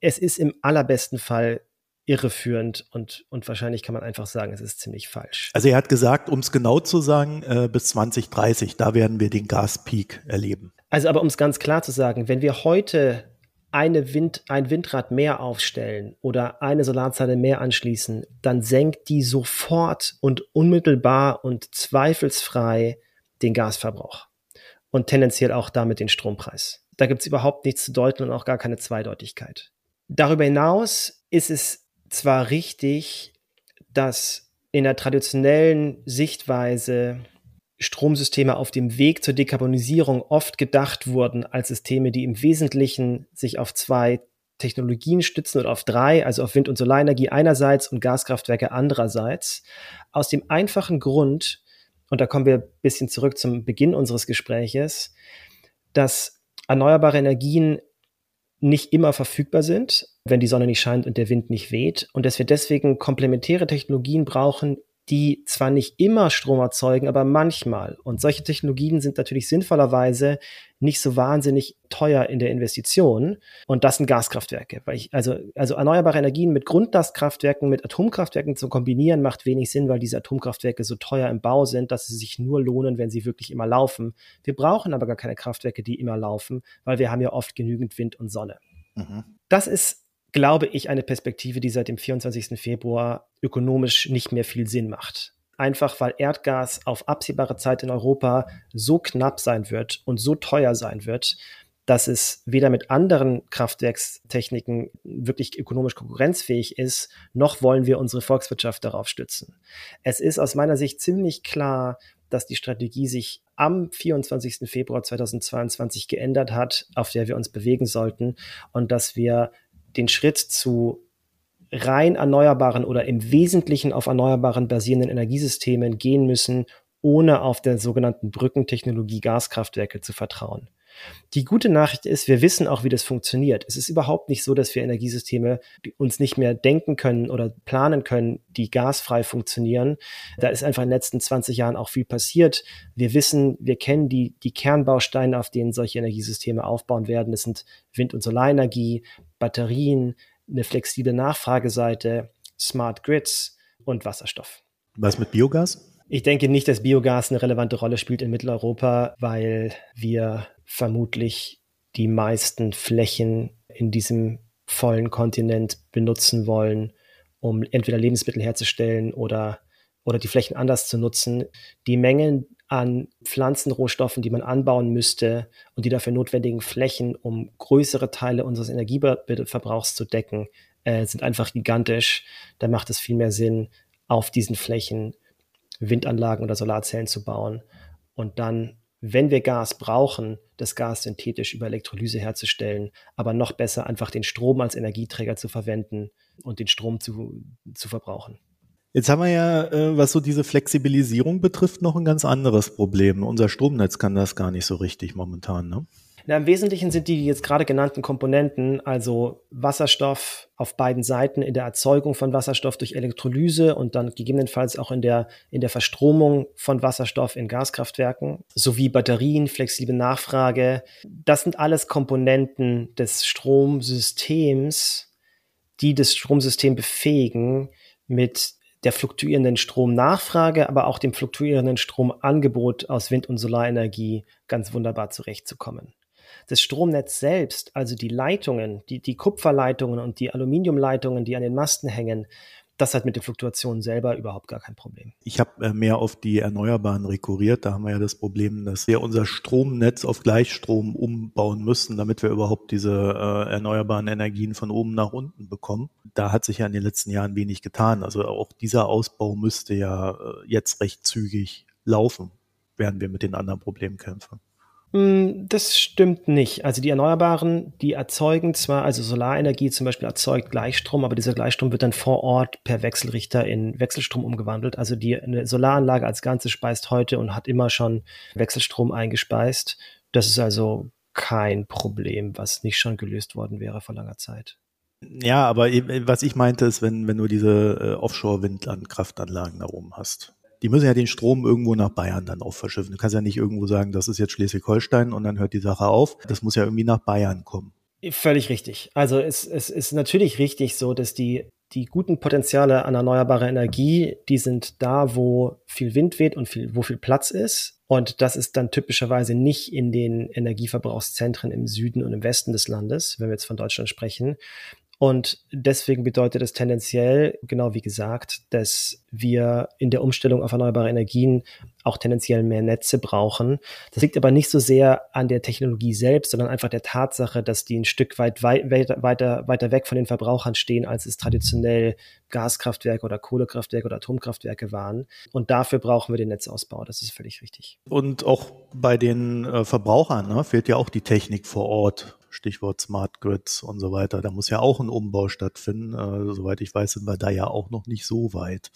Es ist im allerbesten Fall irreführend und, und wahrscheinlich kann man einfach sagen, es ist ziemlich falsch. Also er hat gesagt, um es genau zu sagen, äh, bis 2030, da werden wir den Gaspeak erleben. Also aber um es ganz klar zu sagen, wenn wir heute eine Wind, ein Windrad mehr aufstellen oder eine Solarzelle mehr anschließen, dann senkt die sofort und unmittelbar und zweifelsfrei den Gasverbrauch und tendenziell auch damit den Strompreis. Da gibt es überhaupt nichts zu deuten und auch gar keine Zweideutigkeit. Darüber hinaus ist es zwar richtig, dass in der traditionellen Sichtweise Stromsysteme auf dem Weg zur Dekarbonisierung oft gedacht wurden als Systeme, die im Wesentlichen sich auf zwei Technologien stützen oder auf drei, also auf Wind- und Solarenergie einerseits und Gaskraftwerke andererseits. Aus dem einfachen Grund, und da kommen wir ein bisschen zurück zum Beginn unseres Gespräches, dass erneuerbare Energien nicht immer verfügbar sind, wenn die Sonne nicht scheint und der Wind nicht weht und dass wir deswegen komplementäre Technologien brauchen, die zwar nicht immer Strom erzeugen, aber manchmal. Und solche Technologien sind natürlich sinnvollerweise nicht so wahnsinnig teuer in der Investition. Und das sind Gaskraftwerke. Weil ich, also, also erneuerbare Energien mit Grundlastkraftwerken, mit Atomkraftwerken zu kombinieren, macht wenig Sinn, weil diese Atomkraftwerke so teuer im Bau sind, dass sie sich nur lohnen, wenn sie wirklich immer laufen. Wir brauchen aber gar keine Kraftwerke, die immer laufen, weil wir haben ja oft genügend Wind und Sonne. Mhm. Das ist glaube ich, eine Perspektive, die seit dem 24. Februar ökonomisch nicht mehr viel Sinn macht. Einfach weil Erdgas auf absehbare Zeit in Europa so knapp sein wird und so teuer sein wird, dass es weder mit anderen Kraftwerkstechniken wirklich ökonomisch konkurrenzfähig ist, noch wollen wir unsere Volkswirtschaft darauf stützen. Es ist aus meiner Sicht ziemlich klar, dass die Strategie sich am 24. Februar 2022 geändert hat, auf der wir uns bewegen sollten und dass wir den Schritt zu rein erneuerbaren oder im Wesentlichen auf erneuerbaren basierenden Energiesystemen gehen müssen, ohne auf der sogenannten Brückentechnologie Gaskraftwerke zu vertrauen. Die gute Nachricht ist, wir wissen auch, wie das funktioniert. Es ist überhaupt nicht so, dass wir Energiesysteme uns nicht mehr denken können oder planen können, die gasfrei funktionieren. Da ist einfach in den letzten 20 Jahren auch viel passiert. Wir wissen, wir kennen die, die Kernbausteine, auf denen solche Energiesysteme aufbauen werden. Das sind Wind- und Solarenergie, Batterien, eine flexible Nachfrageseite, Smart Grids und Wasserstoff. Was mit Biogas? Ich denke nicht, dass Biogas eine relevante Rolle spielt in Mitteleuropa, weil wir vermutlich die meisten Flächen in diesem vollen Kontinent benutzen wollen, um entweder Lebensmittel herzustellen oder, oder die Flächen anders zu nutzen. Die Mengen an Pflanzenrohstoffen, die man anbauen müsste und die dafür notwendigen Flächen, um größere Teile unseres Energieverbrauchs zu decken, äh, sind einfach gigantisch. Da macht es viel mehr Sinn, auf diesen Flächen Windanlagen oder Solarzellen zu bauen und dann wenn wir Gas brauchen, das Gas synthetisch über Elektrolyse herzustellen, aber noch besser einfach den Strom als Energieträger zu verwenden und den Strom zu, zu verbrauchen. Jetzt haben wir ja, äh, was so diese Flexibilisierung betrifft, noch ein ganz anderes Problem. Unser Stromnetz kann das gar nicht so richtig momentan. Ne? Na, Im Wesentlichen sind die jetzt gerade genannten Komponenten, also Wasserstoff auf beiden Seiten in der Erzeugung von Wasserstoff durch Elektrolyse und dann gegebenenfalls auch in der, in der Verstromung von Wasserstoff in Gaskraftwerken, sowie Batterien, flexible Nachfrage. Das sind alles Komponenten des Stromsystems, die das Stromsystem befähigen, mit der fluktuierenden Stromnachfrage, aber auch dem fluktuierenden Stromangebot aus Wind- und Solarenergie ganz wunderbar zurechtzukommen das Stromnetz selbst, also die Leitungen, die, die Kupferleitungen und die Aluminiumleitungen, die an den Masten hängen, das hat mit den Fluktuationen selber überhaupt gar kein Problem. Ich habe äh, mehr auf die Erneuerbaren rekurriert. Da haben wir ja das Problem, dass wir unser Stromnetz auf Gleichstrom umbauen müssen, damit wir überhaupt diese äh, erneuerbaren Energien von oben nach unten bekommen. Da hat sich ja in den letzten Jahren wenig getan. Also auch dieser Ausbau müsste ja äh, jetzt recht zügig laufen, während wir mit den anderen Problemen kämpfen. Hm, das stimmt nicht. Also die Erneuerbaren, die erzeugen zwar, also Solarenergie zum Beispiel erzeugt Gleichstrom, aber dieser Gleichstrom wird dann vor Ort per Wechselrichter in Wechselstrom umgewandelt. Also die Solaranlage als Ganze speist heute und hat immer schon Wechselstrom eingespeist. Das ist also kein Problem, was nicht schon gelöst worden wäre vor langer Zeit. Ja, aber was ich meinte ist, wenn, wenn du diese äh, Offshore-Windlandkraftanlagen da oben hast die müssen ja den Strom irgendwo nach Bayern dann auch verschiffen. Du kannst ja nicht irgendwo sagen, das ist jetzt Schleswig-Holstein und dann hört die Sache auf. Das muss ja irgendwie nach Bayern kommen. Völlig richtig. Also es, es ist natürlich richtig so, dass die die guten Potenziale an erneuerbarer Energie, die sind da, wo viel Wind weht und viel, wo viel Platz ist. Und das ist dann typischerweise nicht in den Energieverbrauchszentren im Süden und im Westen des Landes, wenn wir jetzt von Deutschland sprechen, und deswegen bedeutet es tendenziell, genau wie gesagt, dass wir in der Umstellung auf erneuerbare Energien auch tendenziell mehr Netze brauchen. Das liegt aber nicht so sehr an der Technologie selbst, sondern einfach der Tatsache, dass die ein Stück weit wei weiter, weiter weg von den Verbrauchern stehen, als es traditionell Gaskraftwerke oder Kohlekraftwerke oder Atomkraftwerke waren. Und dafür brauchen wir den Netzausbau. Das ist völlig richtig. Und auch bei den äh, Verbrauchern ne, fehlt ja auch die Technik vor Ort. Stichwort Smart Grids und so weiter. Da muss ja auch ein Umbau stattfinden. Äh, soweit ich weiß, sind wir da ja auch noch nicht so weit.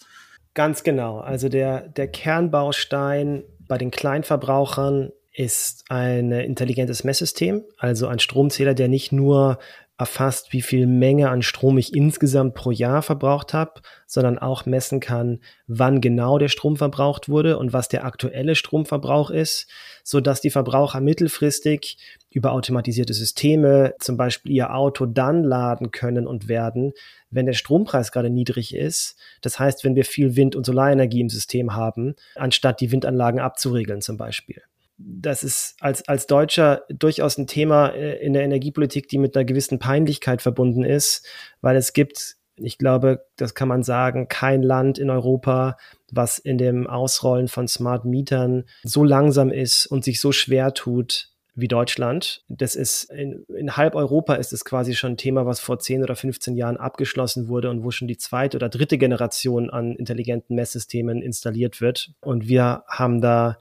Ganz genau. Also der, der Kernbaustein bei den Kleinverbrauchern ist ein intelligentes Messsystem, also ein Stromzähler, der nicht nur erfasst, wie viel Menge an Strom ich insgesamt pro Jahr verbraucht habe, sondern auch messen kann, wann genau der Strom verbraucht wurde und was der aktuelle Stromverbrauch ist, so dass die Verbraucher mittelfristig über automatisierte Systeme zum Beispiel ihr Auto dann laden können und werden, wenn der Strompreis gerade niedrig ist. Das heißt, wenn wir viel Wind- und Solarenergie im System haben, anstatt die Windanlagen abzuregeln zum Beispiel das ist als, als Deutscher durchaus ein Thema äh, in der Energiepolitik, die mit einer gewissen Peinlichkeit verbunden ist, weil es gibt, ich glaube, das kann man sagen, kein Land in Europa, was in dem Ausrollen von Smart Mietern so langsam ist und sich so schwer tut wie Deutschland. Das ist in, in halb Europa ist es quasi schon ein Thema, was vor 10 oder 15 Jahren abgeschlossen wurde und wo schon die zweite oder dritte Generation an intelligenten Messsystemen installiert wird. Und wir haben da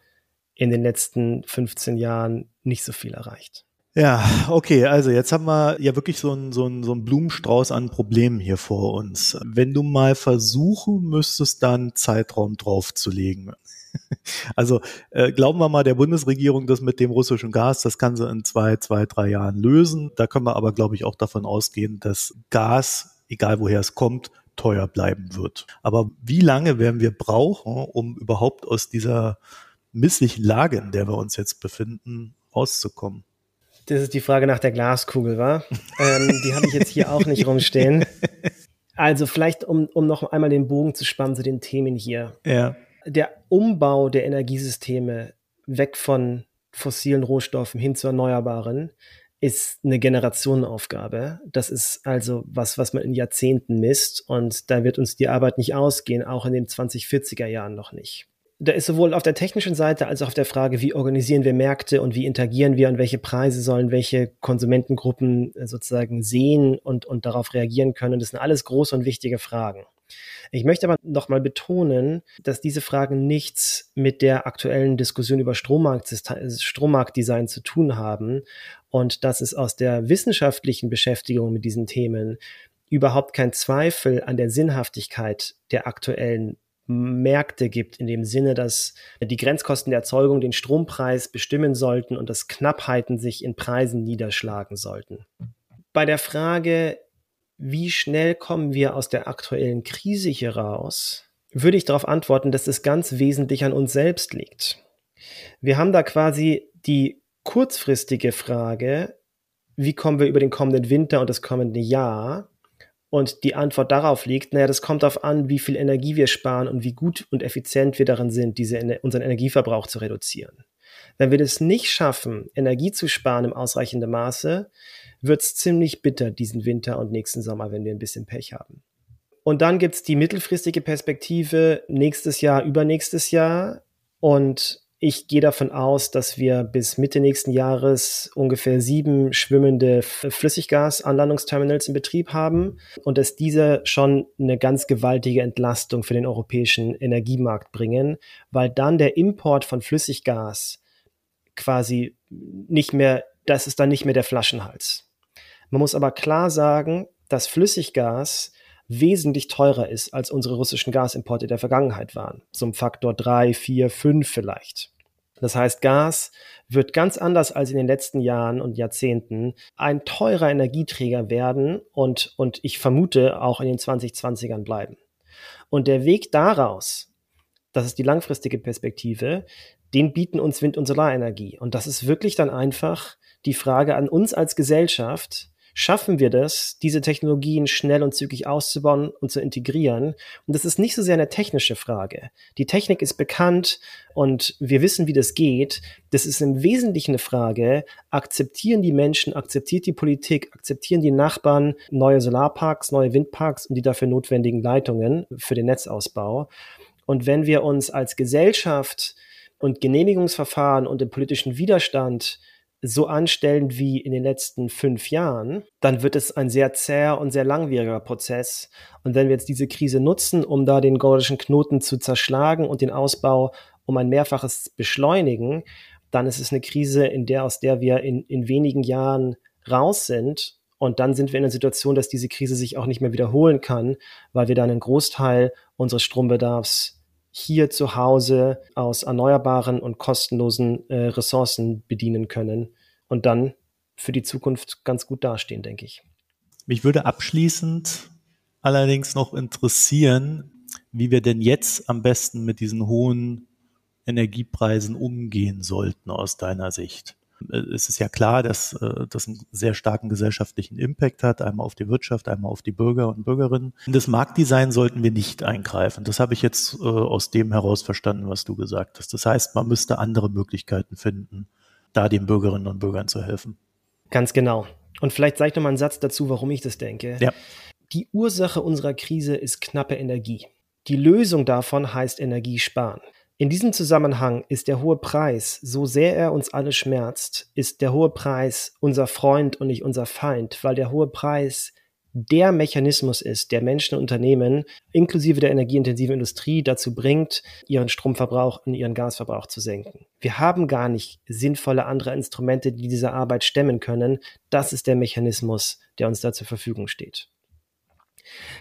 in den letzten 15 Jahren nicht so viel erreicht. Ja, okay, also jetzt haben wir ja wirklich so einen so einen, so einen Blumenstrauß an Problemen hier vor uns. Wenn du mal versuchen müsstest, dann Zeitraum draufzulegen. Also äh, glauben wir mal der Bundesregierung, das mit dem russischen Gas, das kann sie in zwei, zwei, drei Jahren lösen. Da können wir aber, glaube ich, auch davon ausgehen, dass Gas, egal woher es kommt, teuer bleiben wird. Aber wie lange werden wir brauchen, um überhaupt aus dieser misslichen Lage, in der wir uns jetzt befinden, rauszukommen? Das ist die Frage nach der Glaskugel, war? ähm, die habe ich jetzt hier auch nicht rumstehen. Also vielleicht, um, um noch einmal den Bogen zu spannen zu den Themen hier. Ja. Der Umbau der Energiesysteme weg von fossilen Rohstoffen hin zu erneuerbaren ist eine Generationenaufgabe. Das ist also was, was man in Jahrzehnten misst und da wird uns die Arbeit nicht ausgehen, auch in den 2040er Jahren noch nicht da ist sowohl auf der technischen Seite als auch auf der Frage, wie organisieren wir Märkte und wie interagieren wir und welche Preise sollen welche Konsumentengruppen äh, sozusagen sehen und, und darauf reagieren können. Das sind alles große und wichtige Fragen. Ich möchte aber nochmal betonen, dass diese Fragen nichts mit der aktuellen Diskussion über Strommarkt, Strommarktdesign zu tun haben und dass es aus der wissenschaftlichen Beschäftigung mit diesen Themen überhaupt kein Zweifel an der Sinnhaftigkeit der aktuellen Märkte gibt, in dem Sinne, dass die Grenzkosten der Erzeugung den Strompreis bestimmen sollten und dass Knappheiten sich in Preisen niederschlagen sollten. Bei der Frage, wie schnell kommen wir aus der aktuellen Krise hier raus, würde ich darauf antworten, dass es ganz wesentlich an uns selbst liegt. Wir haben da quasi die kurzfristige Frage, wie kommen wir über den kommenden Winter und das kommende Jahr? Und die Antwort darauf liegt, naja, das kommt darauf an, wie viel Energie wir sparen und wie gut und effizient wir darin sind, diese, unseren Energieverbrauch zu reduzieren. Wenn wir das nicht schaffen, Energie zu sparen im ausreichenden Maße, wird es ziemlich bitter diesen Winter und nächsten Sommer, wenn wir ein bisschen Pech haben. Und dann gibt's die mittelfristige Perspektive nächstes Jahr, übernächstes Jahr. Und ich gehe davon aus, dass wir bis Mitte nächsten Jahres ungefähr sieben schwimmende Flüssiggasanlandungsterminals in Betrieb haben und dass diese schon eine ganz gewaltige Entlastung für den europäischen Energiemarkt bringen, weil dann der Import von Flüssiggas quasi nicht mehr, das ist dann nicht mehr der Flaschenhals. Man muss aber klar sagen, dass Flüssiggas wesentlich teurer ist, als unsere russischen Gasimporte der Vergangenheit waren. Zum Faktor drei, vier, fünf vielleicht. Das heißt, Gas wird ganz anders als in den letzten Jahren und Jahrzehnten ein teurer Energieträger werden und, und ich vermute auch in den 2020ern bleiben. Und der Weg daraus, das ist die langfristige Perspektive, den bieten uns Wind- und Solarenergie. Und das ist wirklich dann einfach die Frage an uns als Gesellschaft, schaffen wir das, diese Technologien schnell und zügig auszubauen und zu integrieren. Und das ist nicht so sehr eine technische Frage. Die Technik ist bekannt und wir wissen, wie das geht. Das ist im Wesentlichen eine Frage, akzeptieren die Menschen, akzeptiert die Politik, akzeptieren die Nachbarn neue Solarparks, neue Windparks und die dafür notwendigen Leitungen für den Netzausbau. Und wenn wir uns als Gesellschaft und Genehmigungsverfahren und den politischen Widerstand so anstellen wie in den letzten fünf Jahren, dann wird es ein sehr zäher und sehr langwieriger Prozess. Und wenn wir jetzt diese Krise nutzen, um da den gordischen Knoten zu zerschlagen und den Ausbau um ein Mehrfaches beschleunigen, dann ist es eine Krise, in der, aus der wir in, in wenigen Jahren raus sind. Und dann sind wir in einer Situation, dass diese Krise sich auch nicht mehr wiederholen kann, weil wir dann einen Großteil unseres Strombedarfs hier zu Hause aus erneuerbaren und kostenlosen äh, Ressourcen bedienen können und dann für die Zukunft ganz gut dastehen, denke ich. Mich würde abschließend allerdings noch interessieren, wie wir denn jetzt am besten mit diesen hohen Energiepreisen umgehen sollten aus deiner Sicht. Äh, es ist ja klar, dass äh, das einen sehr starken gesellschaftlichen Impact hat, einmal auf die Wirtschaft, einmal auf die Bürger und Bürgerinnen. In das Marktdesign sollten wir nicht eingreifen. Das habe ich jetzt äh, aus dem heraus verstanden, was du gesagt hast. Das heißt, man müsste andere Möglichkeiten finden, da den Bürgerinnen und Bürgern zu helfen. Ganz genau. Und vielleicht sage ich noch mal einen Satz dazu, warum ich das denke. Ja. Die Ursache unserer Krise ist knappe Energie. Die Lösung davon heißt Energiesparen. In diesem Zusammenhang ist der hohe Preis, so sehr er uns alle schmerzt, ist der hohe Preis unser Freund und nicht unser Feind, weil der hohe Preis der Mechanismus ist, der Menschen und Unternehmen inklusive der energieintensiven Industrie dazu bringt, ihren Stromverbrauch und ihren Gasverbrauch zu senken. Wir haben gar nicht sinnvolle andere Instrumente, die diese Arbeit stemmen können. Das ist der Mechanismus, der uns da zur Verfügung steht.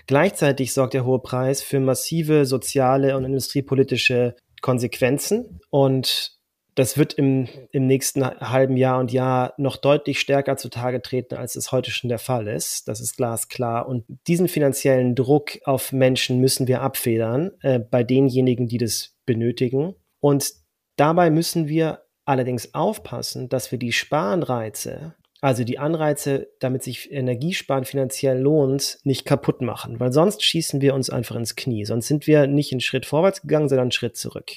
Gleichzeitig sorgt der hohe Preis für massive soziale und industriepolitische Konsequenzen und das wird im, im nächsten halben Jahr und Jahr noch deutlich stärker zutage treten, als es heute schon der Fall ist. Das ist glasklar. Und diesen finanziellen Druck auf Menschen müssen wir abfedern äh, bei denjenigen, die das benötigen. Und dabei müssen wir allerdings aufpassen, dass wir die Sparanreize, also die Anreize, damit sich Energiesparen finanziell lohnt, nicht kaputt machen, weil sonst schießen wir uns einfach ins Knie. Sonst sind wir nicht einen Schritt vorwärts gegangen, sondern einen Schritt zurück.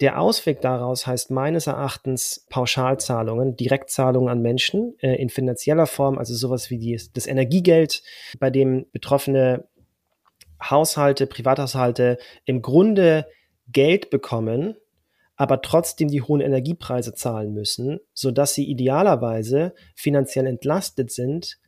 Der Ausweg daraus heißt meines Erachtens Pauschalzahlungen, Direktzahlungen an Menschen äh, in finanzieller Form, also sowas wie die, das Energiegeld, bei dem betroffene Haushalte, Privathaushalte im Grunde Geld bekommen, aber trotzdem die hohen Energiepreise zahlen müssen, sodass sie idealerweise finanziell entlastet sind,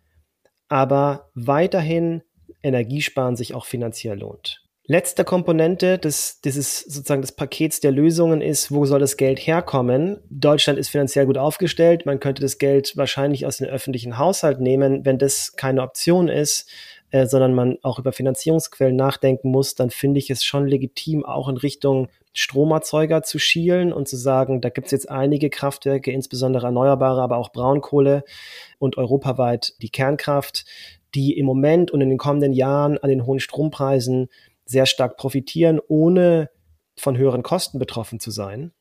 aber weiterhin Energiesparen sich auch finanziell lohnt. Letzte Komponente des, dieses sozusagen des Pakets der Lösungen ist, wo soll das Geld herkommen? Deutschland ist finanziell gut aufgestellt. Man könnte das Geld wahrscheinlich aus dem öffentlichen Haushalt nehmen. Wenn das keine Option ist, äh, sondern man auch über Finanzierungsquellen nachdenken muss, dann finde ich es schon legitim, auch in Richtung Stromerzeuger zu schielen und zu sagen, da gibt es jetzt einige Kraftwerke, insbesondere erneuerbare, aber auch Braunkohle und europaweit die Kernkraft, die im Moment und in den kommenden Jahren an den hohen Strompreisen sehr stark profitieren, ohne von höheren Kosten betroffen zu sein.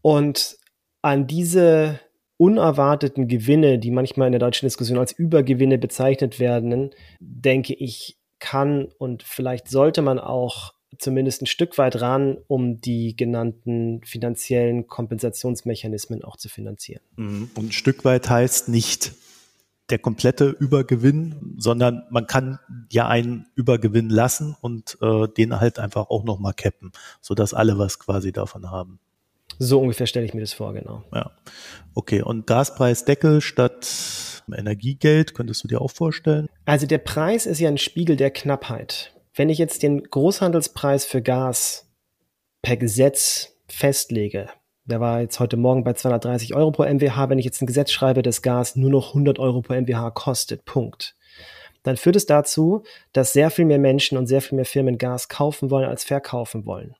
Und an diese unerwarteten Gewinne, die manchmal in der deutschen Diskussion als Übergewinne bezeichnet werden, denke ich, kann und vielleicht sollte man auch zumindest ein Stück weit ran, um die genannten finanziellen Kompensationsmechanismen auch zu finanzieren. Mhm. Und ein Stück weit heißt nicht der komplette Übergewinn, sondern man kann ja einen Übergewinn lassen und äh, den halt einfach auch nochmal cappen, sodass alle was quasi davon haben. So ungefähr stelle ich mir das vor, genau. Ja. Okay, und Gaspreisdeckel statt Energiegeld, könntest du dir auch vorstellen? Also der Preis ist ja ein Spiegel der Knappheit. Wenn ich jetzt den Großhandelspreis für Gas per Gesetz festlege, der war jetzt heute Morgen bei 230 Euro pro MWH. Wenn ich jetzt ein Gesetz schreibe, dass Gas nur noch 100 Euro pro MWH kostet, Punkt. Dann führt es dazu, dass sehr viel mehr Menschen und sehr viel mehr Firmen Gas kaufen wollen, als verkaufen wollen.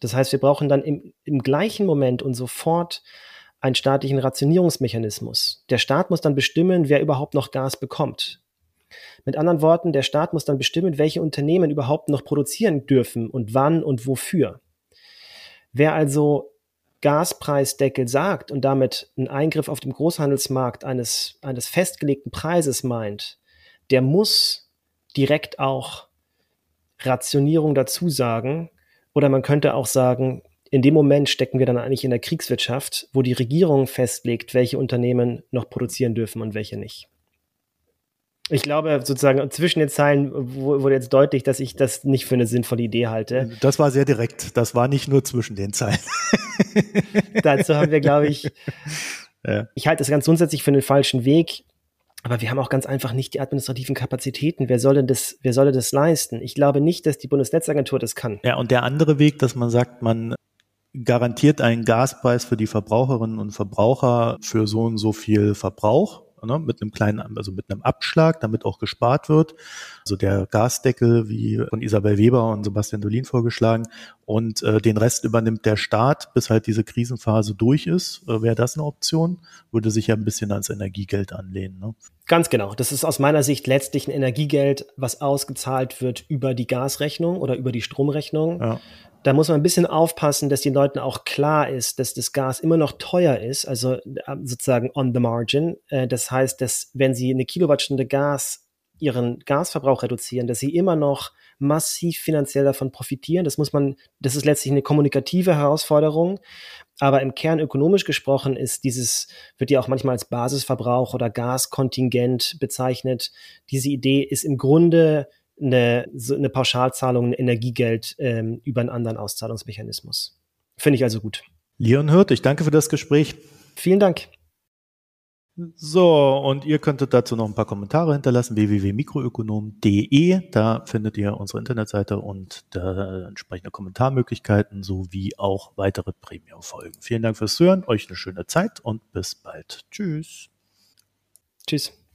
Das heißt, wir brauchen dann im, im gleichen Moment und sofort einen staatlichen Rationierungsmechanismus. Der Staat muss dann bestimmen, wer überhaupt noch Gas bekommt. Mit anderen Worten, der Staat muss dann bestimmen, welche Unternehmen überhaupt noch produzieren dürfen und wann und wofür. Wer also Gaspreisdeckel sagt und damit einen Eingriff auf dem Großhandelsmarkt eines, eines festgelegten Preises meint, der muss direkt auch Rationierung dazu sagen. Oder man könnte auch sagen, in dem Moment stecken wir dann eigentlich in der Kriegswirtschaft, wo die Regierung festlegt, welche Unternehmen noch produzieren dürfen und welche nicht. Ich glaube, sozusagen zwischen den Zeilen wurde jetzt deutlich, dass ich das nicht für eine sinnvolle Idee halte. Das war sehr direkt. Das war nicht nur zwischen den Zeilen. Dazu haben wir, glaube ich, ja. ich halte das ganz grundsätzlich für einen falschen Weg. Aber wir haben auch ganz einfach nicht die administrativen Kapazitäten. Wer soll denn das, wer soll das leisten? Ich glaube nicht, dass die Bundesnetzagentur das kann. Ja, und der andere Weg, dass man sagt, man garantiert einen Gaspreis für die Verbraucherinnen und Verbraucher für so und so viel Verbrauch ne, mit einem kleinen, also mit einem Abschlag, damit auch gespart wird. Also der Gasdeckel, wie von Isabel Weber und Sebastian Dolin vorgeschlagen. Und äh, den Rest übernimmt der Staat, bis halt diese Krisenphase durch ist. Äh, Wäre das eine Option? Würde sich ja ein bisschen ans Energiegeld anlehnen. Ne? Ganz genau. Das ist aus meiner Sicht letztlich ein Energiegeld, was ausgezahlt wird über die Gasrechnung oder über die Stromrechnung. Ja. Da muss man ein bisschen aufpassen, dass den Leuten auch klar ist, dass das Gas immer noch teuer ist, also äh, sozusagen on the margin. Äh, das heißt, dass wenn sie eine Kilowattstunde Gas ihren Gasverbrauch reduzieren, dass sie immer noch massiv finanziell davon profitieren. Das muss man, das ist letztlich eine kommunikative Herausforderung. Aber im Kern ökonomisch gesprochen ist dieses, wird ja auch manchmal als Basisverbrauch oder Gaskontingent bezeichnet. Diese Idee ist im Grunde eine, so eine Pauschalzahlung, ein Energiegeld ähm, über einen anderen Auszahlungsmechanismus. Finde ich also gut. Leon Hirt, ich danke für das Gespräch. Vielen Dank. So, und ihr könntet dazu noch ein paar Kommentare hinterlassen, www.mikroökonom.de. Da findet ihr unsere Internetseite und da entsprechende Kommentarmöglichkeiten sowie auch weitere Premium-Folgen. Vielen Dank fürs Zuhören, euch eine schöne Zeit und bis bald. Tschüss. Tschüss.